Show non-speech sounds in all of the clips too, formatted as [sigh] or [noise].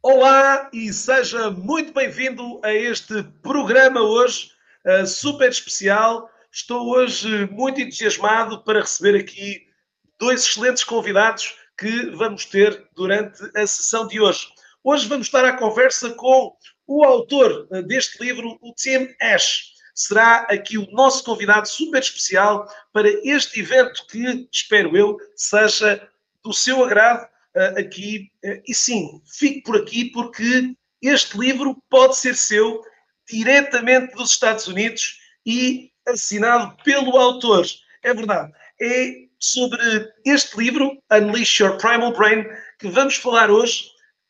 Olá e seja muito bem-vindo a este programa hoje uh, super especial. Estou hoje muito entusiasmado para receber aqui dois excelentes convidados que vamos ter durante a sessão de hoje. Hoje vamos estar à conversa com o autor uh, deste livro, o Tim Ash. Será aqui o nosso convidado super especial para este evento que, espero eu, seja do seu agrado uh, aqui. Uh, e sim, fique por aqui porque este livro pode ser seu diretamente dos Estados Unidos e assinado pelo autor. É verdade. É sobre este livro, Unleash Your Primal Brain, que vamos falar hoje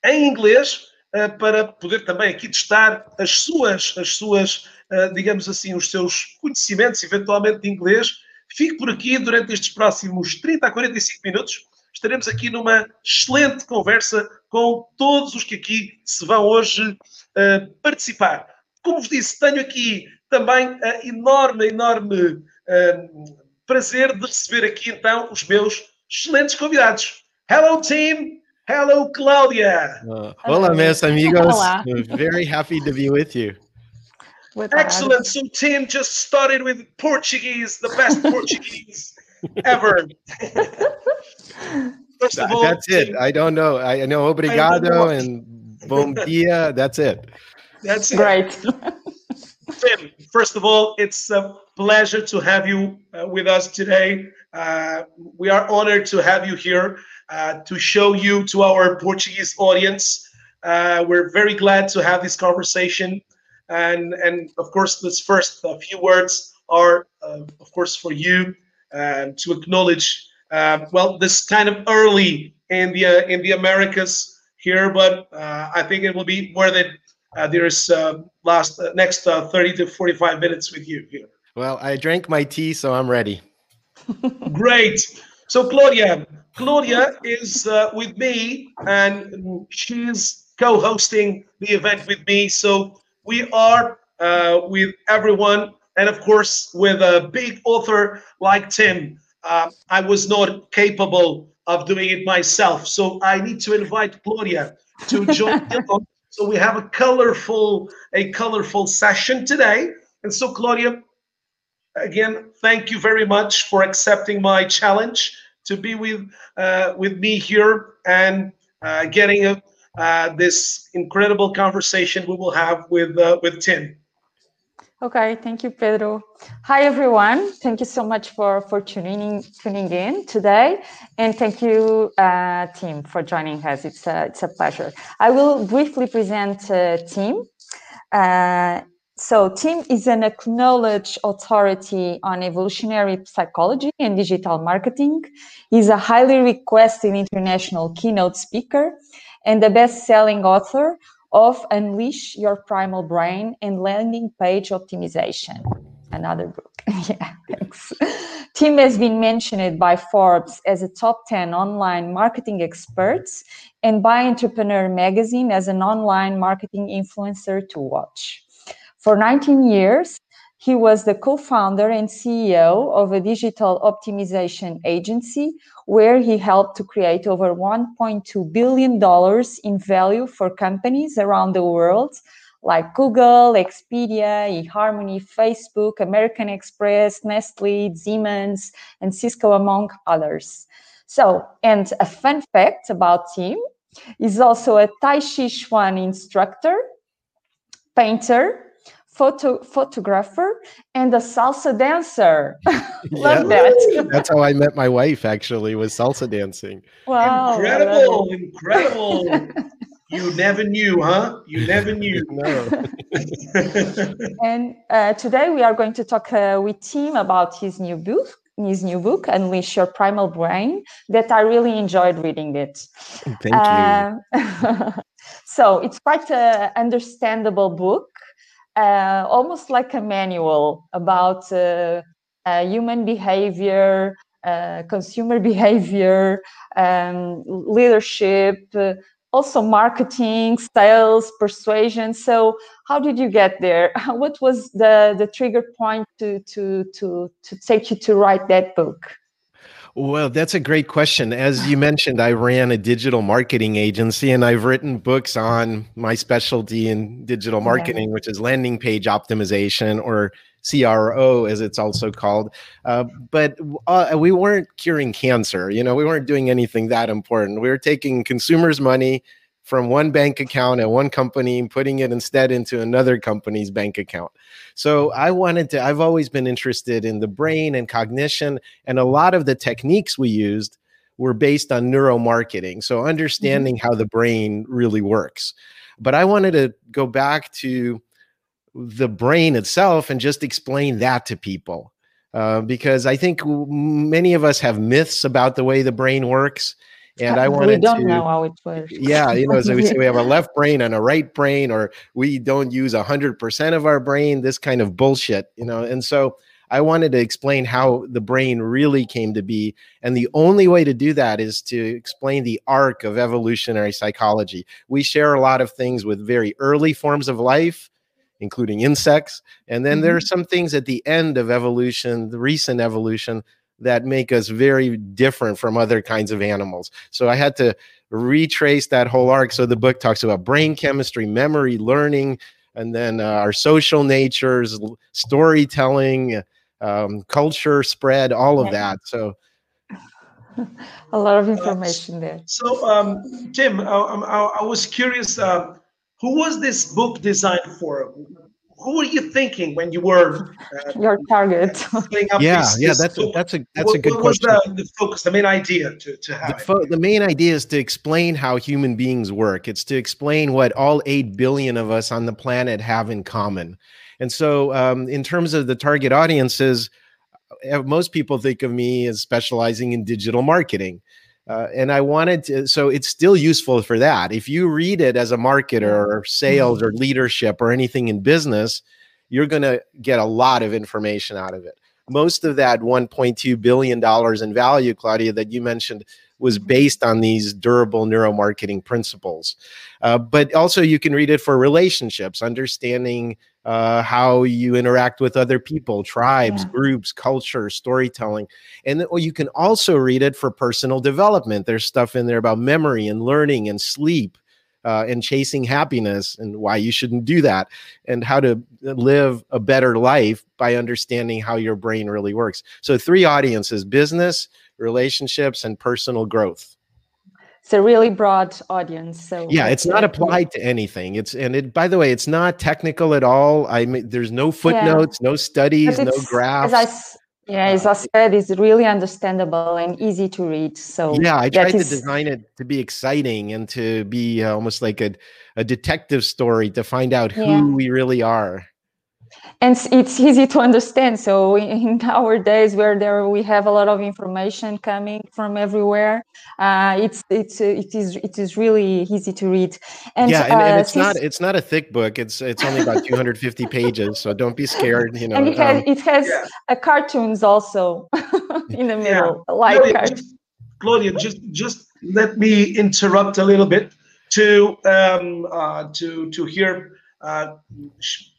em inglês, uh, para poder também aqui testar as suas, as suas digamos assim, os seus conhecimentos, eventualmente de inglês. Fique por aqui durante estes próximos 30 a 45 minutos estaremos aqui numa excelente conversa com todos os que aqui se vão hoje uh, participar. Como vos disse, tenho aqui também a enorme, enorme uh, prazer de receber aqui então os meus excelentes convidados. Hello, team! Hello, Claudia! Uh, hola, meus amigos. Olá. Very happy to be with you. Excellent. So, Tim just started with Portuguese, the best Portuguese [laughs] ever. [laughs] First of all, that's it. I don't know. I know obrigado and bom dia. That's it. That's it. Right. [laughs] Tim, first of all, it's a pleasure to have you uh, with us today. Uh, we are honored to have you here uh, to show you to our Portuguese audience. Uh, we're very glad to have this conversation. And, and of course, this first few words are, uh, of course, for you uh, to acknowledge uh, well, this kind of early in the uh, in the Americas here, but uh, I think it will be more than uh, there's uh, last uh, next 30 to 45 minutes with you here. Well, I drank my tea, so I'm ready. [laughs] [laughs] Great. So Claudia, Claudia is with me, and she's co-hosting the event with me. So we are with everyone, and of course with a big author like Tim uh, I was not capable of doing it myself. So I need to invite Claudia to join. [laughs] so we have a colorful, a colorful session today. And so Claudia, again, thank you very much for accepting my challenge to be with uh, with me here and uh, getting a, uh, this incredible conversation we will have with uh, with Tim. Okay, thank you, Pedro. Hi, everyone. Thank you so much for, for tuning, tuning in today. And thank you, uh, Tim, for joining us. It's a, it's a pleasure. I will briefly present uh, Tim. Uh, so, Tim is an acknowledged authority on evolutionary psychology and digital marketing. He's a highly requested international keynote speaker and a best selling author of Unleash Your Primal Brain and Landing Page Optimization. Another book. [laughs] yeah, thanks. Tim has been mentioned by Forbes as a top 10 online marketing expert and by Entrepreneur Magazine as an online marketing influencer to watch. For 19 years, he was the co founder and CEO of a digital optimization agency where he helped to create over $1.2 billion in value for companies around the world like Google, Expedia, eHarmony, Facebook, American Express, Nestle, Siemens, and Cisco, among others. So, and a fun fact about Tim is also a Tai Chi Chuan instructor, painter, photo photographer and a salsa dancer. [laughs] Love yeah, that. [laughs] That's how I met my wife actually was salsa dancing. Wow. Incredible, incredible. [laughs] you never knew, huh? You never knew. no. and uh, today we are going to talk uh, with Tim about his new book, his new book, Unleash Your Primal Brain, that I really enjoyed reading it. Thank you. Um, so it's quite an understandable book uh, almost like a manual about uh, uh, human behavior, uh, consumer [laughs] behavior, um, leadership, also marketing, sales, persuasion. So, how did you get there? [laughs] What was the the trigger point to to to to take you to write that book? Well, that's a great question. As you mentioned, I ran a digital marketing agency and I've written books on my specialty in digital marketing, which is landing page optimization or CRO, as it's also called. Uh, but uh, we weren't curing cancer. You know, we weren't doing anything that important. We were taking consumers' money from one bank account at one company and putting it instead into another company's bank account. So I wanted to, I've always been interested in the brain and cognition, and a lot of the techniques we used were based on neuromarketing. So understanding mm-hmm. how the brain really works. But I wanted to go back to the brain itself and just explain that to people. Uh, because I think many of us have myths about the way the brain works and [laughs] I wanted we don't to, know how it works. Yeah, you know, so we say we have a [laughs] left brain and a right brain, or we don't use a hundred percent of our brain. This kind of bullshit, you know. And so I wanted to explain how the brain really came to be, and the only way to do that is to explain the arc of evolutionary psychology. We share a lot of things with very early forms of life including insects. And then mm-hmm. there are some things at the end of evolution, the recent evolution, that make us very different from other kinds of animals. So I had to retrace that whole arc. So the book talks about brain chemistry, memory, learning, and then uh, our social natures, storytelling, um, culture spread, all of that. So [laughs] a lot of information uh, there. So, um, Tim, I, I, I, was curious. Uh, who was this book designed for? Who were you thinking when you were uh, your target? yeah, this, yeah, that's a, that's a that's what, a good what question. was the, the, focus, the main idea to, to have? The, fo- the, main idea is to explain how human beings work. It's to explain what all eight billion of us on the planet have in common. And so, um, in terms of the target audiences, uh, most people think of me as specializing in digital marketing. Uh, and I wanted to, so it's still useful for that. If you read it as a marketer or sales or leadership or anything in business, you're going to get a lot of information out of it. Most of that $1.2 billion in value, Claudia, that you mentioned was based on these durable neuromarketing principles. Uh, but also, you can read it for relationships, understanding uh, how you interact with other people, tribes, yeah. groups, culture, storytelling. And well, you can also read it for personal development. There's stuff in there about memory and learning and sleep. Uh, and chasing happiness and why you shouldn't do that and how to live a better life by understanding how your brain really works so three audiences business relationships and personal growth it's a really broad audience so yeah it's not applied to anything. It's and it by the way it's not technical at all. I mean there's no footnotes yeah. no studies no graphs as I, yeah as i said it's really understandable and easy to read so yeah i tried to design it to be exciting and to be uh, almost like a, a detective story to find out who yeah. we really are and it's easy to understand so [laughs] in our days where there we have a lot of information coming from everywhere uh, it's it's it is it is really easy to read and yeah and, and uh, it's not it's not a thick book it's it's only about 250 [laughs] pages so don't be scared you know and it has, um, it has yeah. Uh, cartoons also [laughs] in the middle yeah. like Claudia, just, Claudia, just just let me interrupt a little bit to um uh, to to hear uh,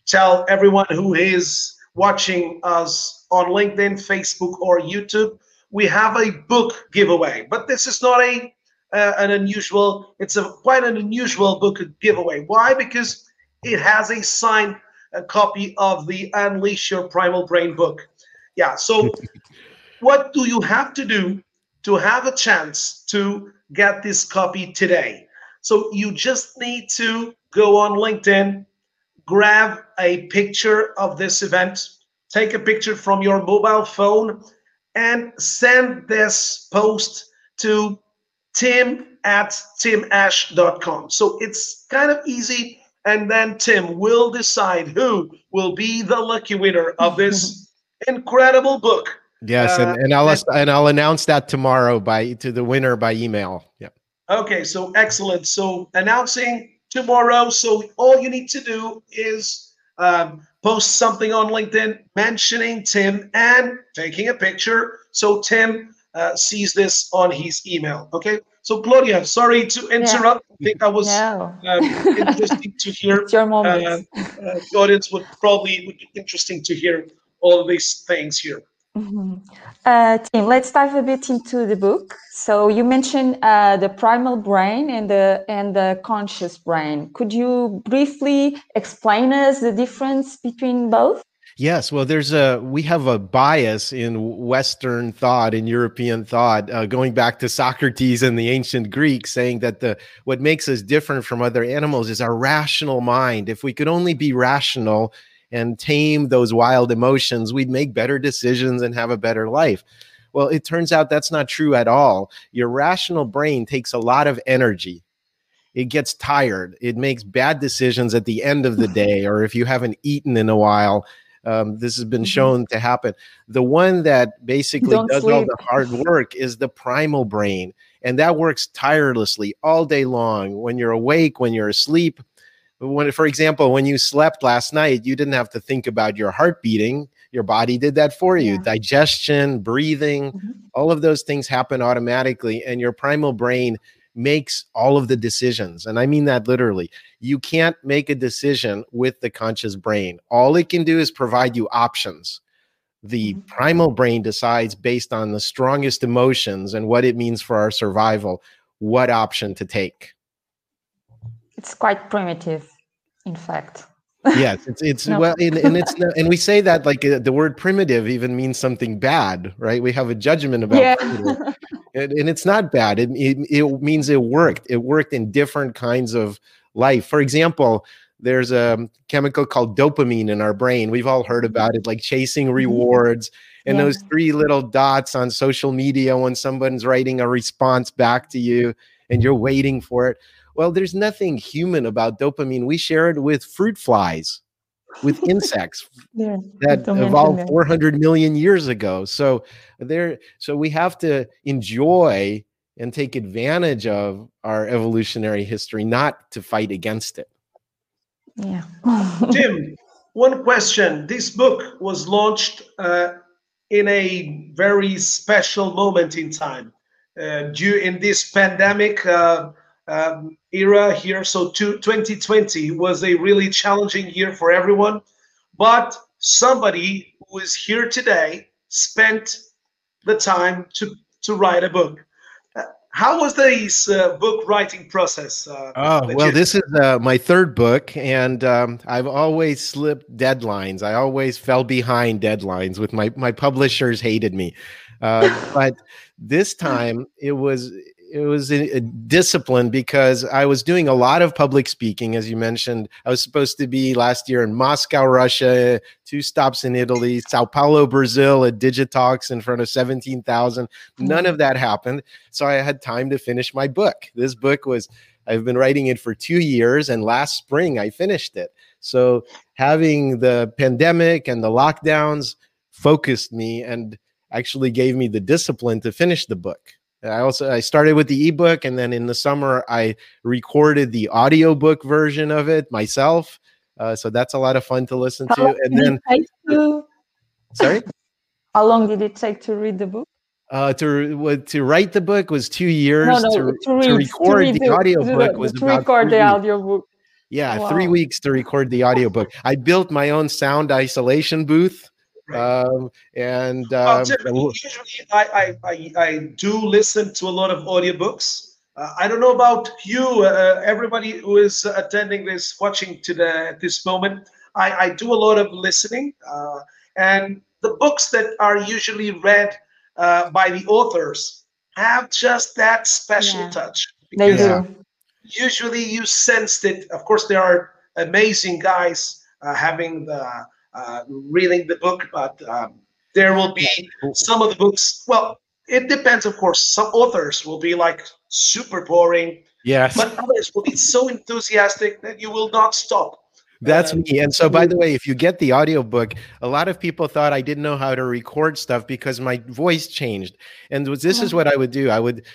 tell everyone who is watching us on LinkedIn, Facebook, or YouTube, we have a book giveaway. But this is not a uh, an unusual. It's a quite an unusual book giveaway. Why? Because it has a signed a copy of the Unleash Your Primal Brain book. Yeah. So, [laughs] what do you have to do to have a chance to get this copy today? So you just need to go on LinkedIn, grab a picture of this event, take a picture from your mobile phone, and send this post to tim at timash.com. So it's kind of easy. And then Tim will decide who will be the lucky winner of this [laughs] incredible book. Yes, uh, and, and I'll and, and I'll announce that tomorrow by to the winner by email. Yeah. Okay, so excellent. So announcing tomorrow. So all you need to do is um, post something on LinkedIn mentioning Tim and taking a picture so Tim uh, sees this on his email. Okay. So Claudia, sorry to interrupt. Yeah. I think that was no. um, interesting to hear. [laughs] It's your moment. Uh, uh, the audience would probably would be interesting to hear all of these things here. Mm-hmm. Uh, Tim, let's dive a bit into the book. So you mentioned uh, the primal brain and the and the conscious brain. Could you briefly explain us the difference between both? Yes, well, there's a we have a bias in Western thought in European thought, uh, going back to Socrates and the ancient Greeks, saying that the what makes us different from other animals is our rational mind. If we could only be rational, and tame those wild emotions, we'd make better decisions and have a better life. Well, it turns out that's not true at all. Your rational brain takes a lot of energy. It gets tired. It makes bad decisions at the end of the [laughs] day, or if you haven't eaten in a while. Um, this has been mm-hmm. shown to happen. The one that basically Don't does sleep. all the hard work is the primal brain. And that works tirelessly all day long. When you're awake, when you're asleep, when for example when you slept last night you didn't have to think about your heart beating. Your body did that for you. Yeah. digestion breathing mm-hmm. all of those things happen automatically and your primal brain makes all of the decisions. And i mean that literally. You can't make a decision with the conscious brain. All it can do is provide you options. The mm-hmm. primal brain decides based on the strongest emotions and what it means for our survival what option to take it's quite primitive, in fact. [laughs] yes, it's it's no. well, and, and it's [laughs] and we say that like uh, the word primitive even means something bad, right? We have a judgment about yeah. [laughs] and, and, it's not bad. It, it it means it worked. It worked in different kinds of life. For example, there's a chemical called dopamine in our brain. We've all heard about it, like chasing mm-hmm. rewards. And yeah. those three little dots on social media when someone's writing a response back to you and you're waiting for it. Well, there's nothing human about dopamine. We share it with fruit flies, with [laughs] insects yeah, that evolved 400 million years ago. So there, so we have to enjoy and take advantage of our evolutionary history, not to fight against it. Yeah. Jim, [laughs] one question. This book was launched uh, in a very special moment in time. Uh, due in this pandemic, uh, um, era here. So 2020 was a really challenging year for everyone. But somebody who is here today spent the time to, to write a book. Uh, how was this uh, book writing process? Uh, oh, well, you- this is uh, my third book, and um, I've always slipped deadlines. I always fell behind deadlines with my, my publishers hated me. Uh, [laughs] but this time it was it was a, a, discipline because I was doing a lot of public speaking, as you mentioned. I was supposed to be last year in Moscow, Russia, two stops in Italy, Sao Paulo, Brazil, at Digitalks in front of 17,000. None of that happened. So I had time to finish my book. This book was, I've been writing it for two years, and last spring I finished it. So having the pandemic and the lockdowns focused me and actually gave me the discipline to finish the book. I also I started with the ebook and then in the summer I recorded the audiobook version of it myself. Uh, so that's a lot of fun to listen How to. And then to... Sorry? [laughs] How long did it take to read the book? Uh, to to write the book was two years. No, no, to, to, read, to record to the, the audiobook was to about record the audiobook. Yeah, wow. three weeks to record the audiobook. I built my own sound isolation booth um, and um, well, usually I, I, I, I, do listen to a lot of audiobooks. Uh, I don't know about you, uh, everybody who is attending this, watching to the, at this moment. I, I do a lot of listening, uh, and the books that are usually read uh, by the authors have just that special yeah. touch. They do. Usually, you sensed it. Of course, there are amazing guys uh, having the uh, reading the book, but um, there will be some of the books. Well, it depends, of course. Some authors will be like super boring. Yes. But others will be so enthusiastic that you will not stop. That's me. And so, by the way, if you get the audiobook, a lot of people thought I didn't know how to record stuff because my voice changed. And this is what I would do I would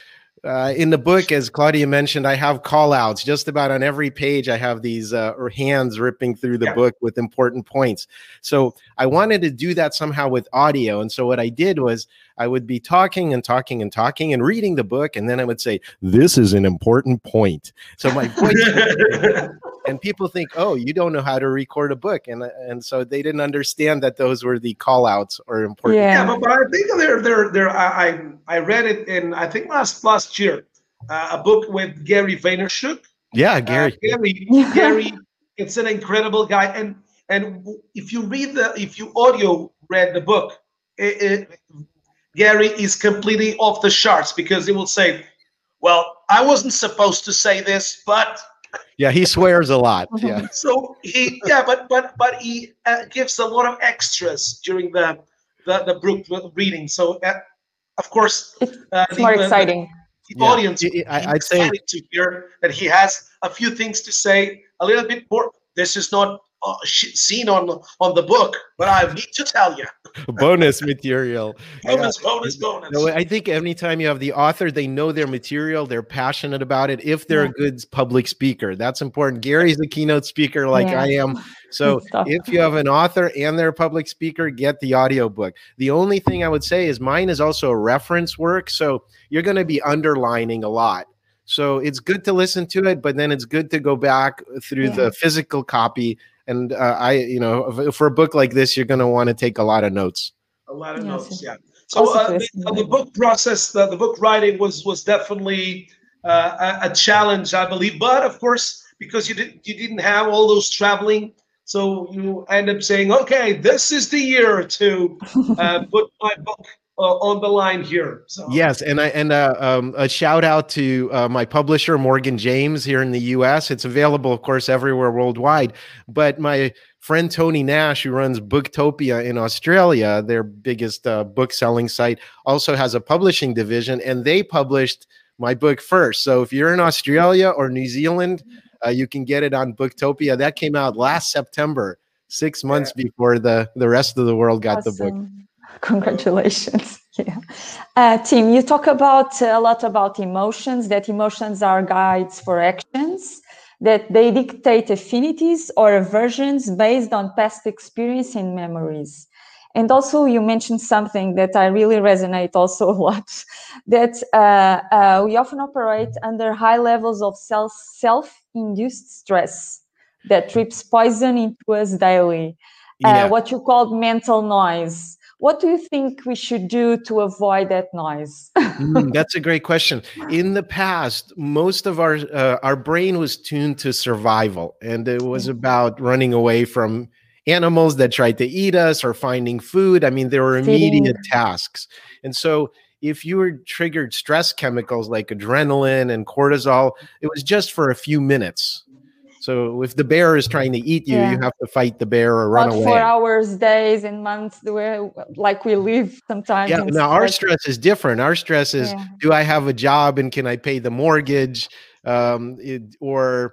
uh, in the book, as Claudia mentioned, I have call outs just about on every page. I have these uh, hands ripping through the yeah. book with important points. So I wanted to do that somehow with audio. And so what I did was I would be talking and talking and talking and reading the book. And then I would say, This is an important point. So my [laughs] voice. And people think, oh, you don't know how to record a book, and and so they didn't understand that those were the call outs or important. Yeah, yeah but, but I think they're they're they're. I I read it in I think last last year, uh, a book with Gary Vaynerchuk. Yeah, Gary. Uh, Gary. Gary. It's an incredible guy, and and if you read the if you audio read the book, it, it, Gary is completely off the charts because he will say, "Well, I wasn't supposed to say this, but." Yeah, he swears a lot. [laughs] Yeah. So he, yeah, but but but he uh, gives a lot of extras during the the, the book reading. So uh, of course, it's uh, the, more exciting. The, the yeah. audience, I, would say to hear that he has a few things to say, a little bit more. This is not uh, seen on on the book, but I need to tell you. [laughs] bonus material. [laughs] Bonus, bonus, bonus. No, I think anytime you have the author, they know their material, they're passionate about it. If they're yeah. a good public speaker, that's important. Gary's a keynote speaker, like yeah. I am. [laughs] So if you have an author and they're a public speaker, get the audiobook. The only thing I would say is mine is also a reference work. So you're going to be underlining a lot. So it's good to listen to it, but then it's good to go back through yeah. the physical copy and uh, I, you know, for a book like this, you're going to want to take a lot of notes. A lot of yes. notes, yeah. So uh, the, the, book process, the, the, book writing was was definitely uh, a, a, challenge, I believe. But of course, because you didn't you didn't have all those traveling, so you end up saying, okay, this is the year to uh, [laughs] put my book uh, on the line here. So. Yes, and I and uh, um, a shout out to uh, my publisher Morgan James here in the U.S. It's available, of course, everywhere worldwide. But my friend Tony Nash, who runs Booktopia in Australia, their biggest uh, book selling site, also has a publishing division, and they published my book first. So if you're in Australia or New Zealand, uh, you can get it on Booktopia. That came out last September, six months yeah. before the the rest of the world got awesome. the book. [laughs] Congratulations. [laughs] yeah. Uh, Tim, you talk about uh, a lot about emotions, that emotions are guides for actions, that they dictate affinities or aversions based on past experience and memories. And also, you mentioned something that I really resonate also [laughs] a lot that uh, uh, we often operate under high levels of self self induced stress that trips poison into us daily. Uh, yeah. What you called mental noise what do you think we should do to avoid that noise? mm, that's a great question. [laughs] In the past, most of our uh, our brain was tuned to survival, and it was mm-hmm. about running away from animals that tried to eat us or finding food. I mean, there were immediate tasks, and so if you were triggered stress chemicals like adrenaline and cortisol, it was just for a few minutes so if the bear is trying to eat you, yeah. you have to fight the bear or run away. For hours, days, and months, where like we live sometimes. Yeah. Now our stress is different. Our stress is: yeah. Do I have a job and can I pay the mortgage? Um, it, or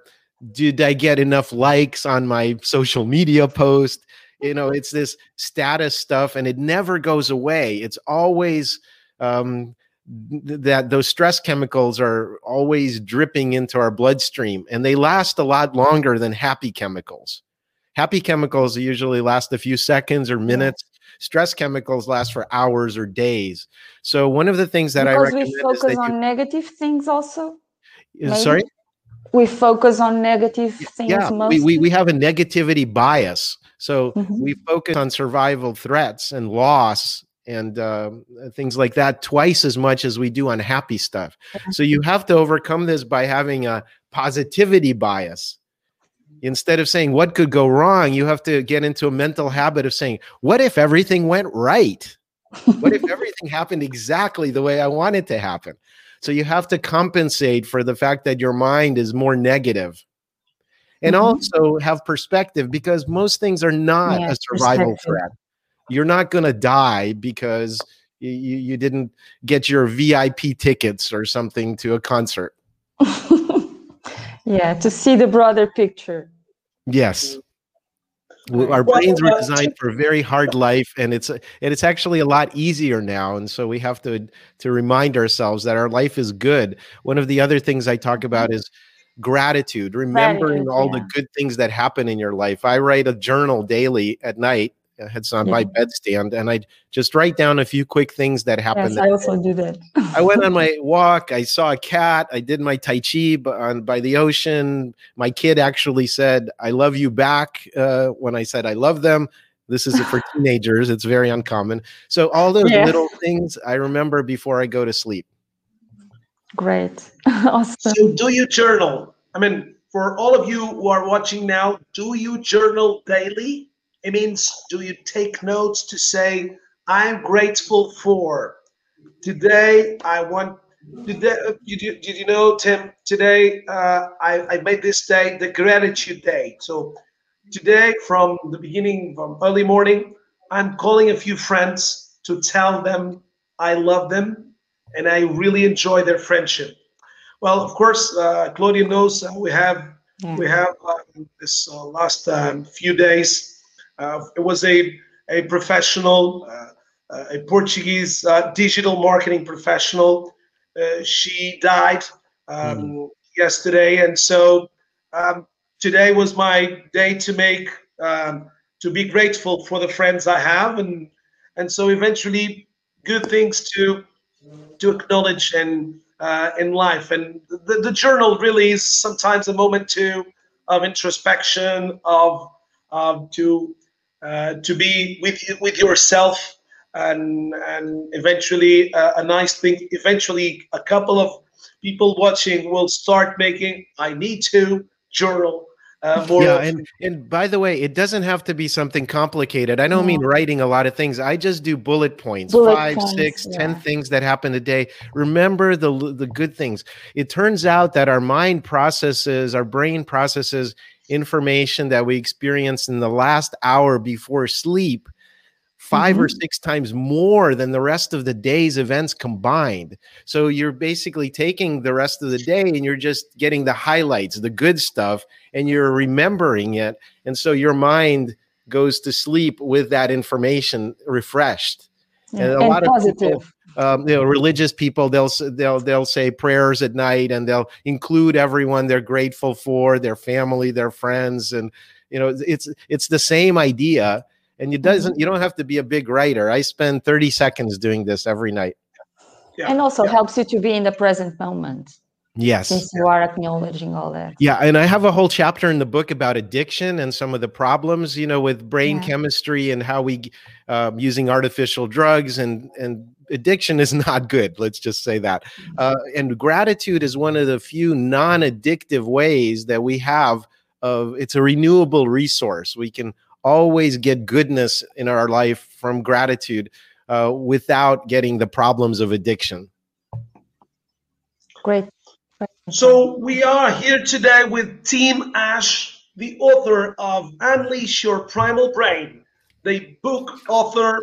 did I get enough likes on my social media post? You know, it's this status stuff, and it never goes away. It's always um, that those stress chemicals are always dripping into our bloodstream and they last a lot longer than happy chemicals. Happy chemicals usually last a few seconds or minutes. Stress chemicals last for hours or days. So one of the things that because I recommend we focus on you, negative things also. Maybe? Sorry. We focus on negative things. Yeah, we, we we have a negativity bias. So mm-hmm. we focus on survival threats and loss and uh, things like that twice as much as we do on happy stuff. So you have to overcome this by having a positivity bias. Instead of saying what could go wrong, you have to get into a mental habit of saying, what if everything went right? what if [laughs] everything happened exactly the way I want it to happen? So you have to compensate for the fact that your mind is more. And mm-hmm. also have perspective because most things are not yeah, a survival threat you're not going to die because you, you didn't get your VIP tickets or something to a concert. yeah, to see the broader picture. Yes. Our brains were uh, designed for a very hard life, and it's and it's actually a lot easier now. And so we have to to remind ourselves that our life is good. One of the other things I talk about is gratitude, remembering gratitude, all yeah. the good things that happen in your life. I write a journal daily at night, it's on yeah. my bedstand, and I'd just write down a few quick things that happened. Yes, I also do that. I went on my [laughs] walk. I saw a cat. I did my tai chi on by the ocean. My kid actually said, "I love you back" uh, when I said I love them. This is for [laughs] teenagers. It's very uncommon. So all those yeah. little things I remember before I go to sleep. Great. [laughs] awesome. So do you journal? I mean, for all of you who are watching now, do you journal daily? It means do you take notes to say, I'm grateful for today. I want today. Did you, did you know, Tim? Today, uh, I, I made this day the gratitude day. So today, from the beginning, from early morning, I'm calling a few friends to tell them I love them and I really enjoy their friendship. Well, of course, uh, Claudia knows uh, we have yeah. we have um, this uh, last um, few days. Uh, it was a a professional, uh, a Portuguese digital marketing professional. she died um, mm. yesterday, and so um, today was my day to make um, to be grateful for the friends I have, and and so eventually good things to to acknowledge and uh, in life. And the, the journal really is sometimes a moment to of introspection, of um, to uh, to be with with yourself, and and eventually uh, a nice thing. Eventually, a couple of people watching will start making. I need to journal uh, yeah, and and by the way, it doesn't have to be something complicated. I don't no. mean writing a lot of things. I just do bullet points, bullet five, points, six, yeah. ten things that happen a day. Remember the the good things. It turns out that our mind processes, our brain processes information that we experience in the last hour before sleep 5 mm-hmm. or six times more than the rest of the day's events combined. So you're basically taking the rest of the day and you're just getting the highlights, the good stuff, and you're remembering it. And so your mind goes to sleep with that information refreshed. Yeah. And a lot positive. of people, um, you know, religious people, they'll they'll they'll say prayers at night, and they'll include everyone they're grateful for, their family, their friends, and you know, it's it's the same idea. And it doesn't you don't have to be a big writer. I spend 30 seconds doing this every night. Yeah. and also yeah. helps you to be in the present moment yes since you are acknowledging all that yeah and i have a whole chapter in the book about addiction and some of the problems you know with brain yeah. chemistry and how we um, using artificial drugs and and addiction is [laughs] not good let's just say that mm-hmm. uh, and gratitude is one of the few non-addictive ways that we have of it's a renewable resource we can always get goodness in our life from gratitude uh, without getting the problems of addiction. Great. So we are here today with Tim Ash, the author of Unleash Your Primal Brain, the book author.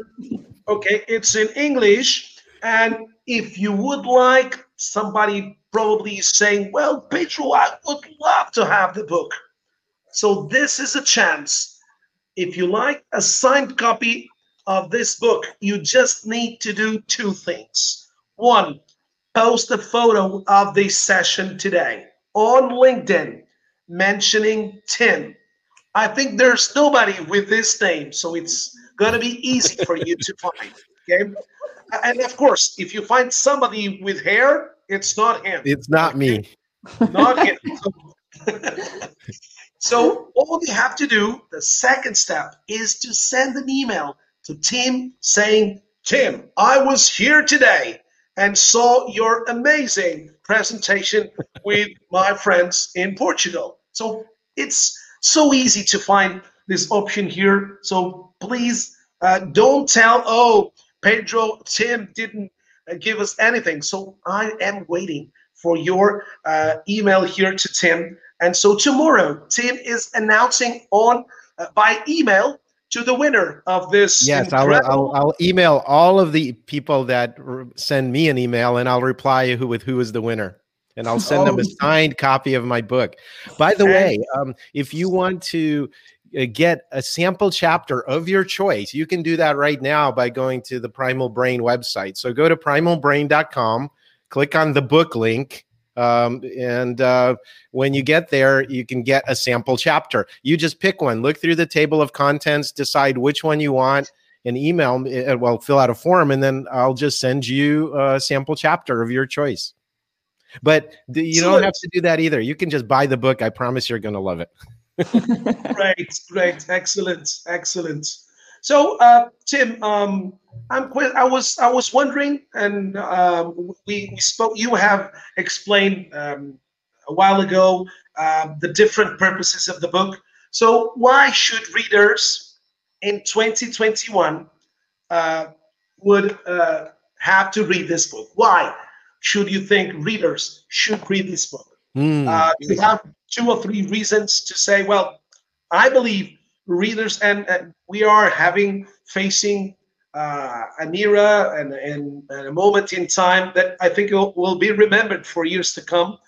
Okay, it's in English. And if you would like, somebody probably is saying, Well, Pedro, I would love to have the book. So this is a chance if you like a signed copy of this book, you just need to do two things. One, post a photo of the session today on LinkedIn mentioning Tim. I think there's nobody with this name, so it's going to be easy for you to find. Okay. And of course, if you find somebody with hair, it's not him. It's not me. Not him. [laughs] So all you have to do, the second step, is to send an email to Tim saying, Tim, I was here today and saw your amazing presentation with my friends in Portugal. So it's so easy to find this option here. So please uh, don't tell, oh, Pedro, Tim didn't uh, give us anything. So I am waiting for your uh, email here to Tim and so tomorrow, Tim is announcing on uh, by email to the winner of this. Yes, I'll, I'll, I'll email all of the people that send me an email, and I'll reply who with who is the winner, and I'll send oh. them a [laughs] oh. signed copy of my book. By the way, um, if you want to uh, get a sample chapter of your choice, you can do that right now by going to the Primal Brain website. So go to primalbrain.com, click on the book link Um, and uh, when you get there, you can get a sample chapter. You just pick one, look through the table of contents, decide which one you want, and email. Uh, well, fill out a form, and then I'll just send you a sample chapter of your choice. But you don't have to do that either. You can just buy the book. I promise you're going to love it. [laughs] great, great, excellent, excellent. So, uh, Tim, um, I'm I was I was wondering, and um, we, we spoke. You have explained um, a while ago uh, the different purposes of the book. So, why should readers in 2021 uh, would uh, have to read this book? Why should you think readers should read this book? Mm. you have two or three reasons to say, well, I believe readers and, and we are having facing uh, an era and, and, and, a moment in time that I think will, will be remembered for years to come.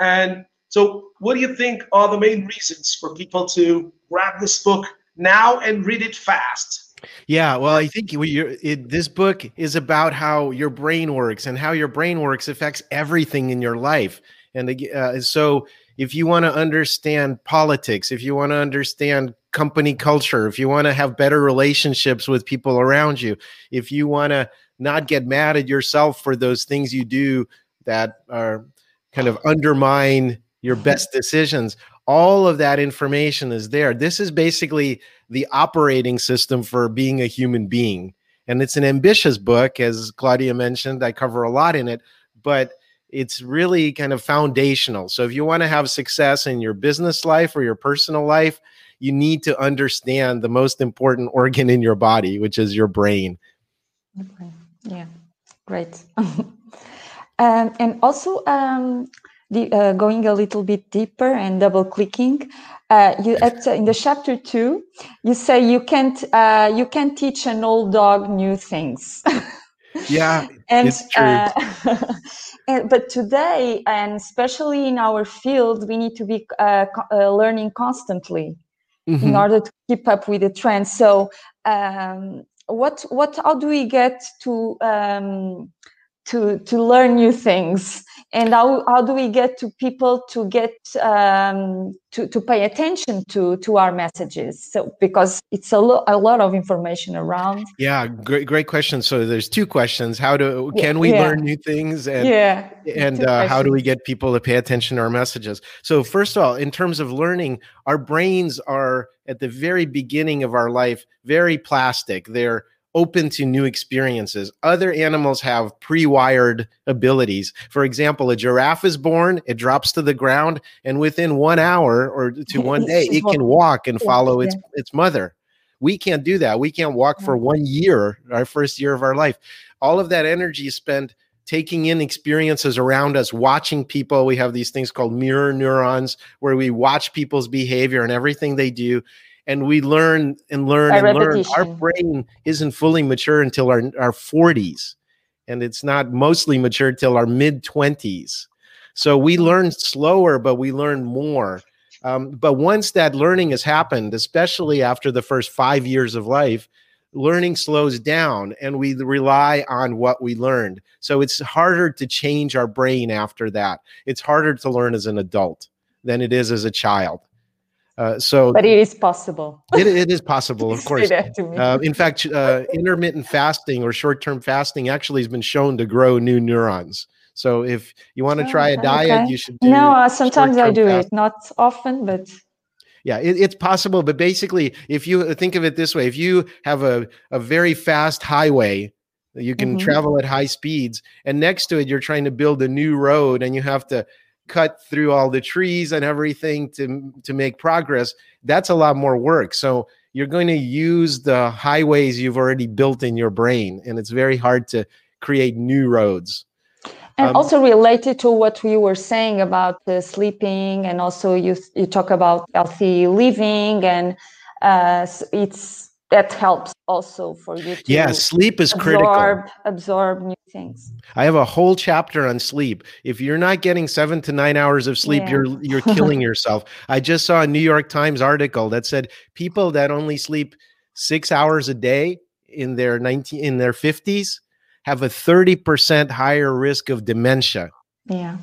And so, what do you think are the main reasons for people to grab this book now and read it fast? Yeah, well, I think it, this book is about how your brain works, and how your brain works affects everything in your life. And uh, so, if you want to understand politics, if you want to understand company culture, if you want to have better relationships with people around you, if you want to not get mad at yourself for those things you do that are kind of undermine your best decisions, all of that information is there. This is basically the operating system for being a human being. And it's an ambitious book, as Claudia mentioned. I cover a lot in it, but it's really kind of foundational. So if you want to have success in your business life or your personal life, you need to understand the most important organ in your body, which is your brain. Okay. Yeah, great. [laughs] um, and also, um, the, uh, going a little bit deeper and double clicking, uh, you at, in the chapter two, you say you can't uh, you can't teach an old dog new things. [laughs] yeah, and, it's true. Uh, [laughs] and, but today, and especially in our field, we need to be uh, uh, learning constantly mm-hmm. in order to keep up with the trends. So, um, what what how do we get to um, to to learn new things. And how, how do we get to people to get um, to, to pay attention to to our messages? So because it's a, lo- a lot of information around. Yeah great great question. So there's two questions. How do can we yeah. learn new things? And yeah and uh, how do we get people to pay attention to our messages? So first of all in terms of learning our brains are at the very beginning of our life very plastic. They're open to new experiences. Other animals have pre wired abilities. For example, a giraffe is born, it drops to the ground, and within one hour or to [laughs] one day, it can [laughs] walk and follow its, its mother. We can't do that. We can't walk for one year, our first year of our life. All of that energy is spent taking in experiences around us, watching people. We have these things called mirror neurons where we watch people's behavior and everything they do and we learn and learn By and repetition. learn. Our brain isn't fully mature until our, our 40s, and it's not mostly mature till our mid 20s. So we mm-hmm. learn slower, but we learn more. Um, but once that learning has happened, especially after the first five years of life, learning slows down and we rely on what we learned. So it's harder to change our brain after that. It's harder to learn as an adult than it is as a child. Uh, so, but it is possible. it, it is possible, [laughs] of course. Uh, in fact, uh, intermittent fasting or short-term fasting actually has been shown to grow new neurons. So, if you want to oh, try a diet, okay. you should. no, uh, sometimes I do fasting. it, not often, but. Yeah, it, it's possible, but basically, if you think of it this way, if you have a, a very fast highway you can mm-hmm. travel at high speeds and next to it you're trying to build a new road and you have to cut through all the trees and everything to to make progress that's a lot more work. So you're going to use the highways you've already built in your brain and it's very hard to create new roads. And um, also related to what we were saying about the sleeping and also you you talk about healthy living and uh, it's that helps also for you to yeah sleep is absorb, critical absorb new things i have a whole chapter on sleep if you're not getting seven to nine hours of sleep yeah. you're you're [laughs] killing yourself i just saw a new york times article that said people that only sleep six hours a day in their 19 in their 50s have a 30% higher risk of dementia yeah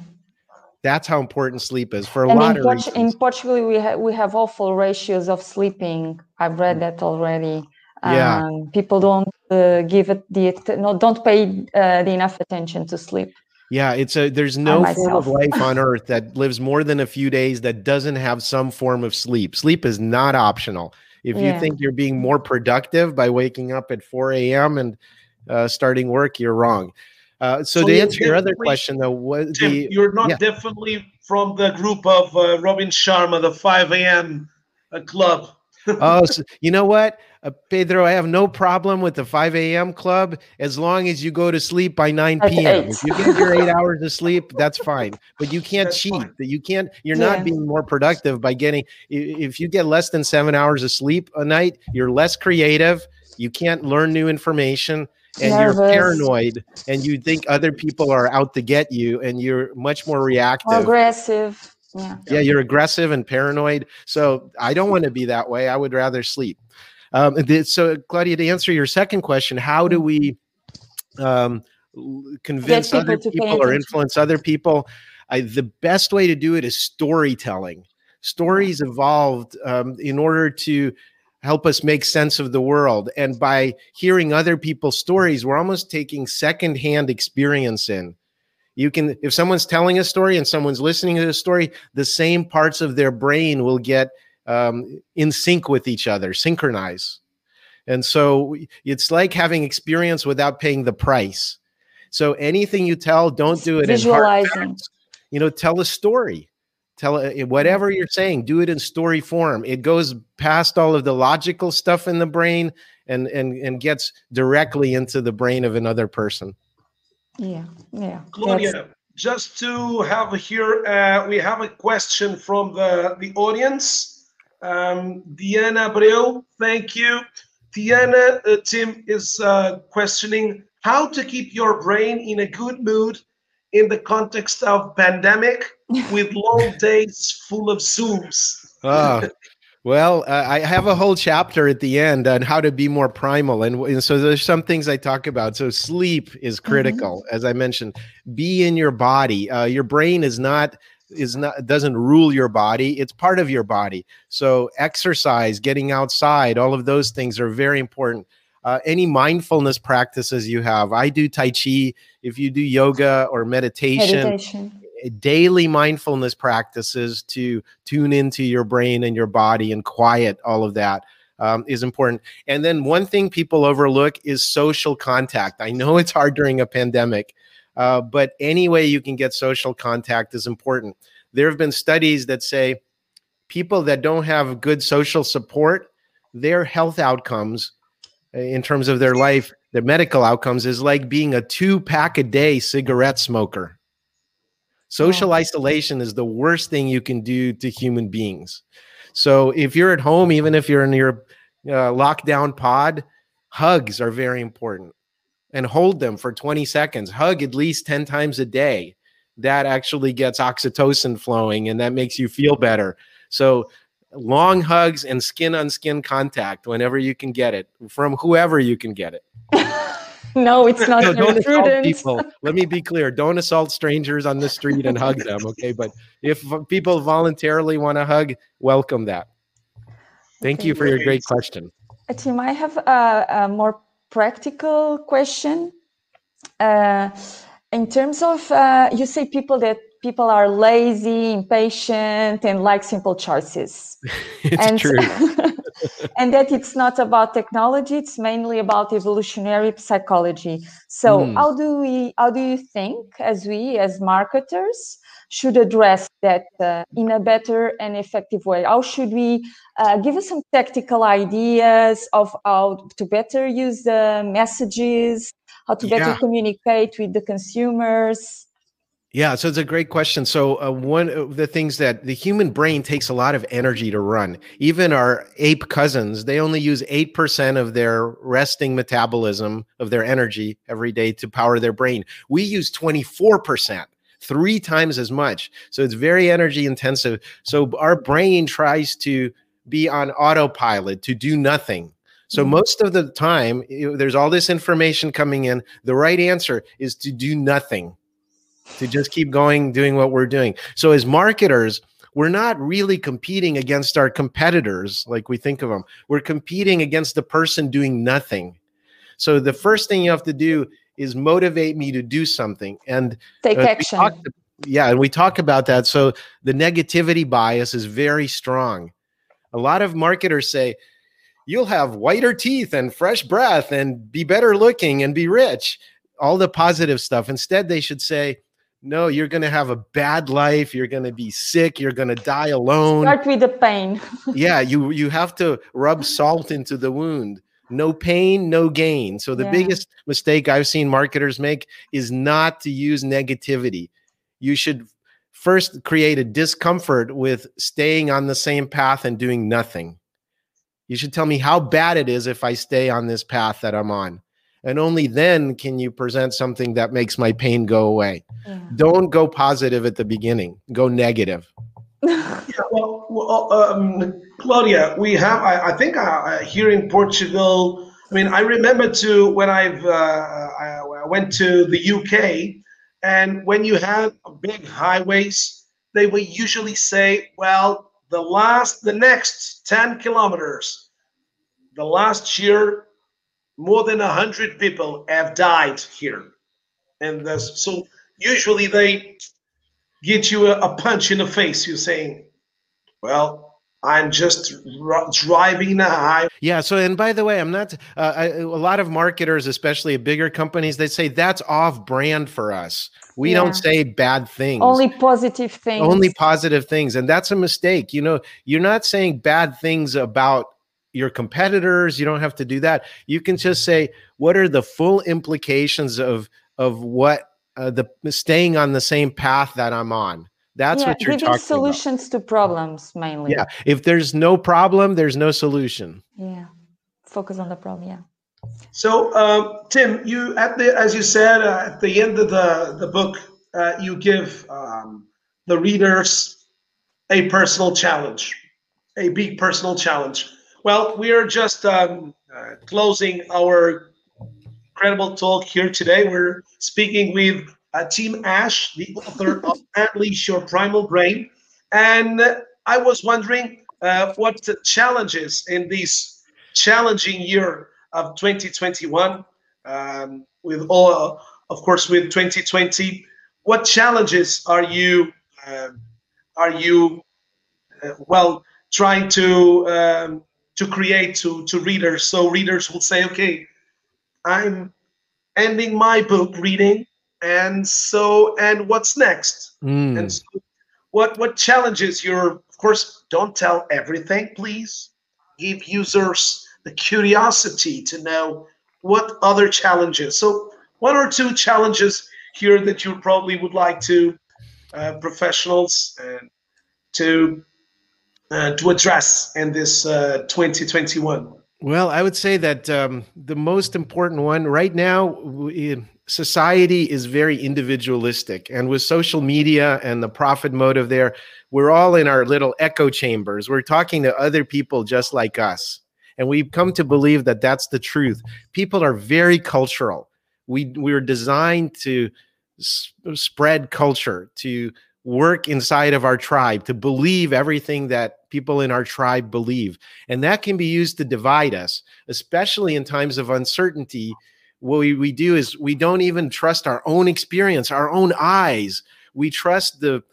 That's how important sleep is for a and lot in of reasons. In Portugal, we have we have awful ratios of sleeping. I've read that already. Yeah. Um, people don't uh, give it the no, don't pay uh, the enough attention to sleep. Yeah, it's a there's no form of [laughs] life on earth that lives more than a few days that doesn't have some form of sleep. Sleep is not optional. If yeah. you think you're being more productive by waking up at 4 a.m. and uh, starting work, you're wrong. Uh, so, so, to answer your other question, though, what Tim, the, you're not yeah. definitely from the group of uh, Robin Sharma, the 5 a.m. Uh, club. Oh, so, you know what? Uh, Pedro, I have no problem with the 5 a.m. club as long as you go to sleep by 9 p.m. If you get your eight hours of sleep, [laughs] that's fine. But you can't that's cheat. Fine. You can't, you're yeah. not being more productive by getting, if you get less than seven hours of sleep a night, you're less creative. You can't learn new information and Nervous. you're paranoid and you think other people are out to get you and you're much more reactive. Aggressive. Yeah. yeah, you're aggressive and paranoid. So I don't want to be that way. I would rather sleep. Um, so, Claudia, to answer your second question, how do we um, convince people other people or influence other people? I, the best way to do it is storytelling. Stories evolved um, in order to help us make sense of the world. And by hearing other people's stories, we're almost taking secondhand experience in. You can, if someone's telling a story and someone's listening to the story, the same parts of their brain will get um, in sync with each other, synchronize. And so it's like having experience without paying the price. So anything you tell, don't do it visualizing. In you know, tell a story. Tell uh, whatever you're saying, do it in story form. It goes past all of the logical stuff in the brain and and and gets directly into the brain of another person. Yeah, yeah. Claudia, just to have here, uh, we have a question from the the audience. Um, Diana Abreu, thank you. Diana, uh, Tim is uh, questioning how to keep your brain in a good mood in the context of pandemic [laughs] with long days full of Zooms. Oh, [laughs] well, uh, I have a whole chapter at the end on how to be more primal. And, and so there's some things I talk about. So sleep is mm-hmm. critical, mm-hmm. as I mentioned. Be in your body. Uh, your brain is not is not doesn't rule your body it's part of your body so exercise getting outside all of those things are very important uh, any mindfulness practices you have i do tai chi if you do yoga or meditation, meditation. Daily mindfulness practices to tune into your brain and your body and quiet all of that um, is important and then one thing people overlook is social contact i know it's hard during a pandemic uh, but any way you can get social contact is important. There have been studies that say people that don't have good social support, their health outcomes uh, in terms of their life, their medical outcomes is like being a two pack a day cigarette smoker. Social oh. isolation is the worst thing you can do to human beings. So if you're at home, even if you're in your uh, lockdown pod, hugs are very important and hold them for 20 seconds. Hug at least 10 times a day. That actually gets oxytocin flowing and that makes you feel better. So, long hugs and skin on skin contact whenever you can get it from whoever you can get it. [laughs] no, it's not. no, don't assault people. Let me be clear. Don't assault strangers on the street and hug them. Okay. But if people voluntarily want to hug, welcome that. Thank okay. you for your great question. Tim, I have a, a more practical question. Uh, in terms of, uh, you say people that people are lazy, impatient, and like simple choices. [laughs] it's and, true. [laughs] [laughs] and that it's not about technology; it's mainly about evolutionary psychology. So, mm. how do we? How do you think, as we, as marketers, should address that uh, in a better and effective way? How should we uh, give us some tactical ideas of how to better use the messages, how to better yeah. communicate with the consumers? Yeah, so it's a great question. So uh, one of the things that the human brain takes a lot of energy to run. Even our ape cousins, they only use 8% of their resting metabolism of their energy every day to power their brain. We use 24% three times as much. So it's very energy intensive. So our brain tries to be on autopilot, to do nothing. So mm-hmm. most of the time, there's all this information coming in. The right answer is to do nothing. To just keep going, doing what we're doing. So, as marketers, we're not really competing against our competitors like we think of them. We're competing against the person doing nothing. So, the first thing you have to do is motivate me to do something and take uh, action. yeah, and we talk about that. So, the negativity bias is very strong. A lot of marketers say, you'll have whiter teeth and fresh breath and be better looking and be rich all the positive stuff instead they should say no you're going to have a bad life. You're going to be sick. You're going to die alone. Start with the pain. [laughs] Yeah you you have to rub salt into the wound. No pain no gain. So the yeah. biggest mistake i've seen marketers make is not to use negativity. You should first create a discomfort with staying on the same path and doing nothing. You should tell me how bad it is if I stay on this path that I'm on. And only then can you present something that makes my pain go away. Yeah. Don't go positive at the beginning, go negative. yeah, well, well um, Claudia, we have, I, I think uh, here in Portugal, I mean, I remember to when I've, uh, I went to the UK, and when you had big highways, they would usually say, well, the last, the next 10 kilometers, the last year, more than 100 people have died here. And so usually they get you a, a punch in the face. You're saying, well, I'm just r- driving a high. Yeah. So, and by the way, I'm not. Uh, I, a lot of marketers, especially bigger companies, they say that's off brand for us. We yeah. don't say bad things. Only positive things. Only positive things, and that's a mistake. You know, you're not saying bad things about your competitors. You don't have to do that. You can just say what are the full implications of of what uh, the staying on the same path that I'm on that's yeah, what you're giving talking solutions about. to problems mainly. Yeah. If there's no problem, there's no solution. Yeah. Focus on the problem. Yeah. So, um, Tim, you at the as you said uh, at the end of the the book, uh, you give um, the readers a personal challenge, a big personal challenge. Well, we are just um, uh, closing our incredible talk here today. We're speaking with uh, Tim Ash, the author of [laughs] Unleash Your Primal Brain. And I was wondering uh, what challenges in this challenging year of 2021, um, with all, of course, with 2020, what challenges are you uh, are you uh, well trying to um, to create to to readers. So readers will say, okay, I'm ending my book reading and so and what's next? Mm. and so what what challenges your of course don't tell everything please. Give users the curiosity to know what other challenges. So one or two challenges here that you probably would like to uh, professionals and to uh, to address in this uh, 2021 well, I would say that um, the most important one right now, society is very individualistic. And with social media and the profit motive there we're all in our little echo chambers. We're talking to other people just like us. And we've come to believe that that's the truth. People are very cultural. We we're designed to spread culture to work inside of our tribe to believe everything that people in our tribe believe and that can be used to divide us especially in times of uncertainty what we, we do is we don't even trust our own experience, our own eyes. We trust the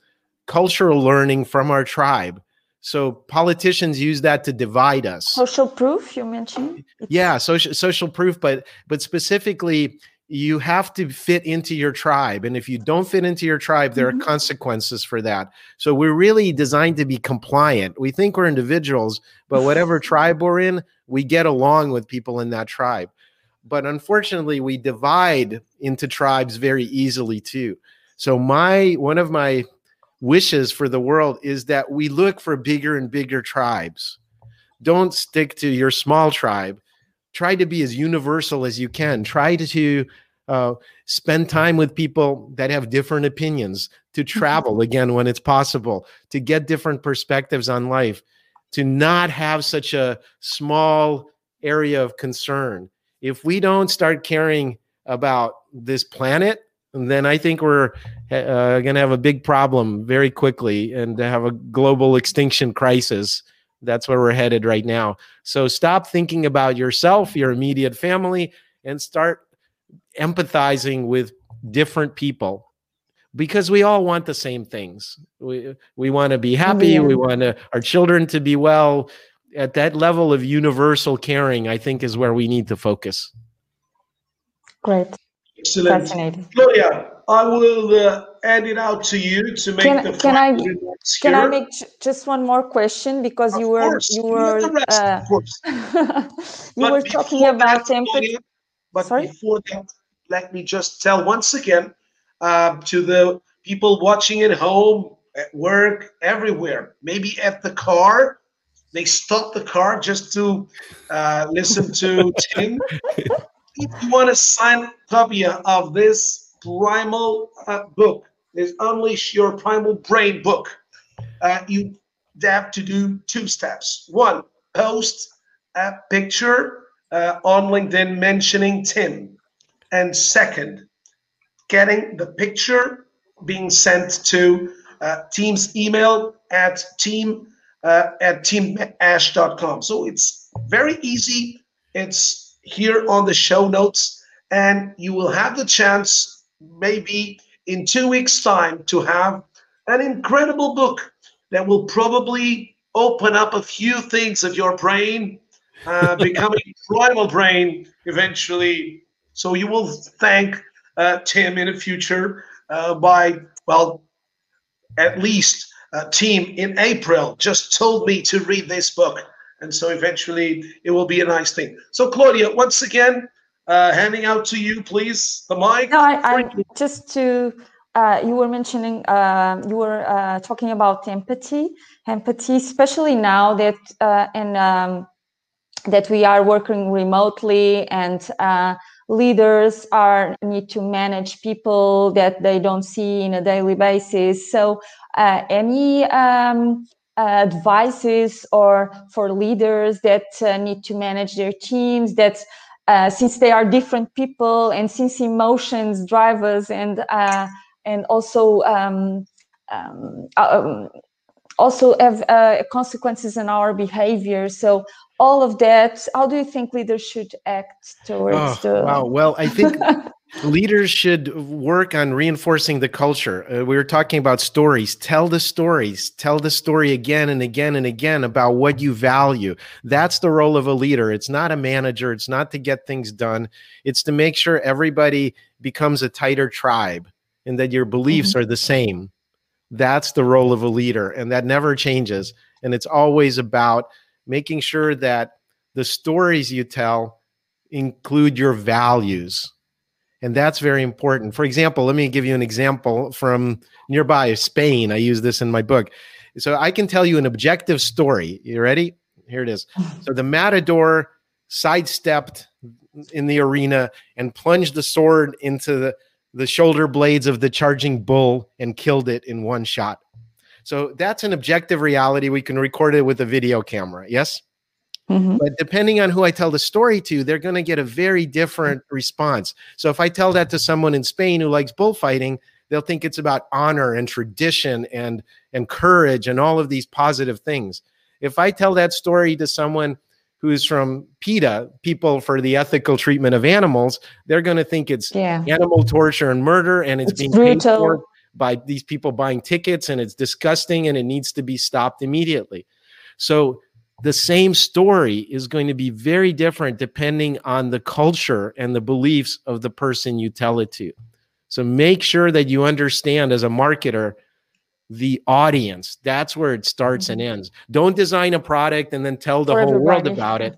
cultural learning from our tribe. So politicians use that to divide us. Social proof, you mentioned. Yeah, social social proof, but but specifically, you have to fit into your tribe, and if you don't fit into your tribe, there mm-hmm. are consequences for that. So we're really designed to be compliant. We think we're individuals, but whatever [laughs] tribe we're in, we get along with people in that tribe but unfortunately we divide into tribes very easily too so my one of my wishes for the world is that we look for bigger and bigger tribes don't stick to your small tribe try to be as universal as you can try to uh, spend time with people that have different opinions to mm-hmm. travel again when it's possible to get different perspectives on life to not have such a small area of concern if we don't start caring about this planet then I think we're uh, going to have a big problem very quickly and have a global extinction crisis. That's where we're headed right now. So stop thinking about yourself, your immediate family, and start empathizing with different people because we all want the same things. We we want to be happy. Yeah. We want to, our children to be well. At that level of universal caring, I think is where we need to focus. Great. Excellent. Fascinating. Gloria, I will uh, add it out to you to make can, the can I can I make just one more question because of you were course. you were uh, [laughs] you were talking about empathy. But Sorry? before that, let me just tell once again uh, to the people watching at home, at work, everywhere, maybe at the car. They stop the car just to uh, listen to [laughs] Tim. if you want to sign a copy of this primal uh, book, this Unleash Your Primal Brain book, uh, you have to do two steps. One, post a picture uh, on LinkedIn mentioning Tim. And second, getting the picture being sent to uh, Tim's email at tim uh, at timash.com. So it's very easy. It's here on the show notes, and you will have the chance, maybe in two weeks' time, to have an incredible book that will probably open up a few things of your brain, uh, becoming [laughs] primal brain eventually. So you will thank uh, Tim in the future uh, by, well, at least uh, team in April just told me to read this book and so eventually it will be a nice thing. So Claudia, once again, uh, handing out to you, please, the mic. No, I, I just to uh, you were mentioning uh, you were uh, talking about empathy, empathy, especially now that uh, and um, that we are working remotely and uh, leaders are need to manage people that they don't see in a daily basis. So any um, advices or for leaders that uh, need to manage their teams that uh, since they are different people and since emotions drive us and uh, and also um, um, um, also have uh, consequences in our behavior so all of that how do you think leaders should act towards oh, the wow well i think [laughs] leaders should work on reinforcing the culture. Uh, we were talking about stories. Tell the stories. Tell the story again and again and again about what you value. That's the role of a leader. It's not a manager. It's not to get things done. It's to make sure everybody becomes a tighter tribe and that your beliefs mm-hmm. are the same. That's the role of a leader, and that never changes. And it's always about making sure that the stories you tell include your values and that's very important. For example, let me give you an example from nearby Spain. I use this in my book. So I can tell you an objective story. You ready? Here it is. So the matador sidestepped in the arena and plunged the sword into the, the shoulder blades of the charging bull and killed it in one shot. So that's an objective reality. We can record it with a video camera. Yes? Mm-hmm. But depending on who I tell the story to, they're going to get a very different response. So if I tell that to someone in Spain who likes bullfighting, they'll think it's about honor and tradition and and courage and all of these positive things. If I tell that story to someone who's from PETA, people for the ethical treatment of animals, they're going to think it's yeah. animal torture and murder and it's, it's being brutal. By these people buying tickets and it's disgusting and it needs to be stopped immediately. So the same story is going to be very different depending on the culture and the beliefs of the person you tell it to. So make sure that you understand as a marketer the audience. That's where it starts and mm-hmm. ends. Don't design a product and then tell the for whole everybody. world about it.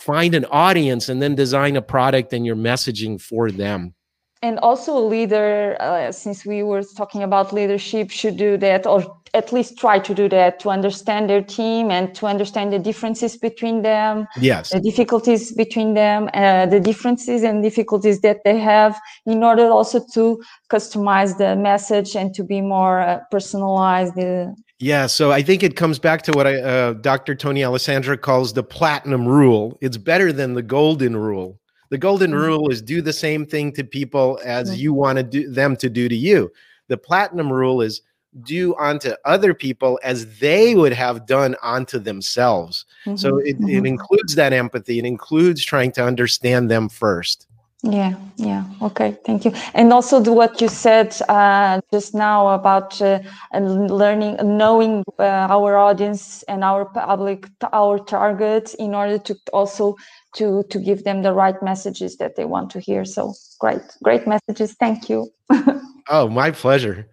Find an audience and then design a product and your messaging for them and also a leader uh, since we were talking about leadership should do that or at least try to do that to understand their team and to understand the differences between them yes the difficulties between them uh, the differences and difficulties that they have in order also to customize the message and to be more uh, personalized uh, yeah, so I think it comes back to what I, uh, Dr. Tony Alessandra calls the platinum rule. It's better than the golden rule The golden Mhm. rule is do the same thing to people as you want to do them to do to you. The platinum rule is do unto other people as they would have done unto themselves. So Mhm, it, it includes that empathy. It includes trying to understand them first. Yeah, yeah. Okay, thank you. And also the, what you said uh, just now about uh, learning, knowing uh, our audience and our public, our target, in order to also to to give them the right messages that they want to hear. So great, great messages. Thank you. [laughs] Oh, my pleasure.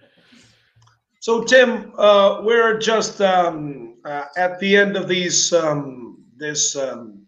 So, Tim, uh, we're just um, uh, at the end of these um, this um,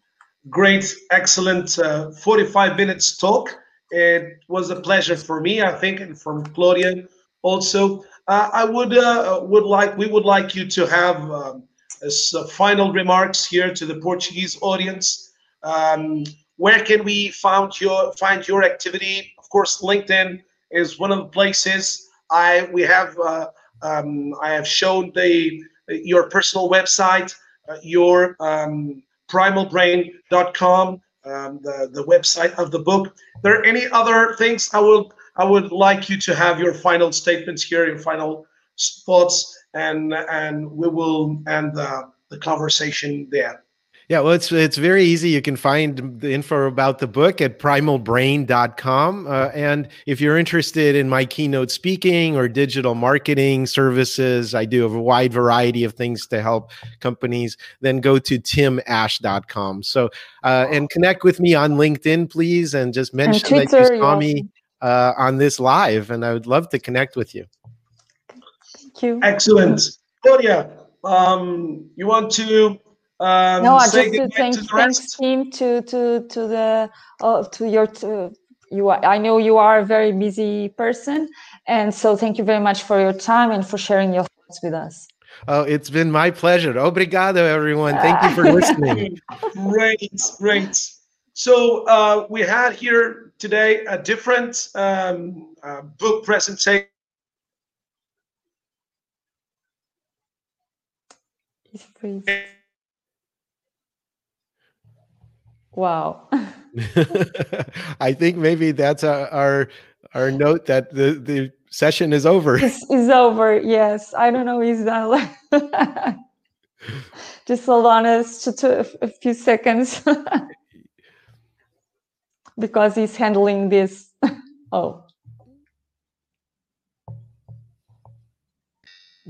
great, excellent uh, 45 minutes talk. It was a pleasure for me, I think, and from Claudia also. Uh, I would uh, would like we would like you to have um, as uh, final remarks here to the Portuguese audience. Um, where can we find your find your activity? Of course, LinkedIn is one of the places. I we have. Uh, um, I have shown the your personal website, uh, your um, primalbrain.com, um, the the website of the book. There are any other things I would I would like you to have your final statements here, your final thoughts, and and we will end the, the conversation there. Yeah, well, it's it's very easy. You can find the info about the book at primalbrain.com. Uh, and if you're interested in my keynote speaking or digital marketing services, I do have a wide variety of things to help companies. Then go to timash.com. So uh, and connect with me on LinkedIn, please, and just mention that Twitter, you saw yeah. me uh, on this live, and I would love to connect with you. Thank you. Excellent, Claudia. Um, you want to um, no, I say just to thank to the thanks rest? team to to to the uh, to your to you. Are, I know you are a very busy person, and so thank you very much for your time and for sharing your thoughts with us. Oh, it's been my pleasure. Obrigado, everyone. Thank you for [laughs] listening. Great, great. So uh, we had here today a different um, uh, book presentation. Please, please. Wow. [laughs] I think maybe that's our, our our note that the the session is over. It's, it's over. Yes. I don't know. Is that [laughs] just hold on us to, to a few seconds [laughs] because he's handling this. oh,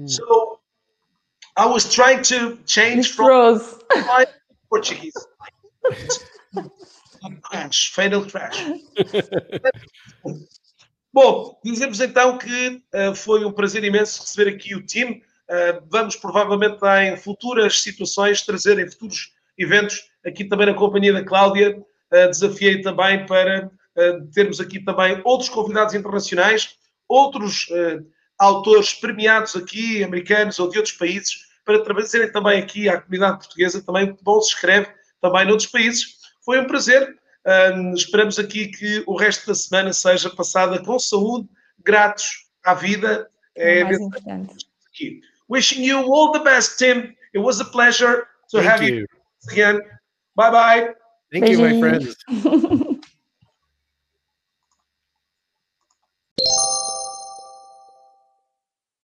So I was trying to he change from. Portuguese. Crash, fatal crash. Bom, dizemos então que uh, foi um prazer imenso receber aqui o time. Uh, vamos provavelmente em futuras situações trazer em futuros eventos aqui também na companhia da Cláudia. Uh, desafiei também para termos aqui também outros convidados internacionais, outros autores premiados aqui, americanos ou de outros países, para trazerem também aqui à comunidade portuguesa também bom se escreve também noutros países. Foi um prazer. Um, esperamos aqui que o resto da semana seja passada com saúde, gratos à vida. É mais importante. Aqui. Wishing you all the best, Tim. It was a pleasure to Thank have you. you again. Bye bye. Thank you, my friends. [laughs]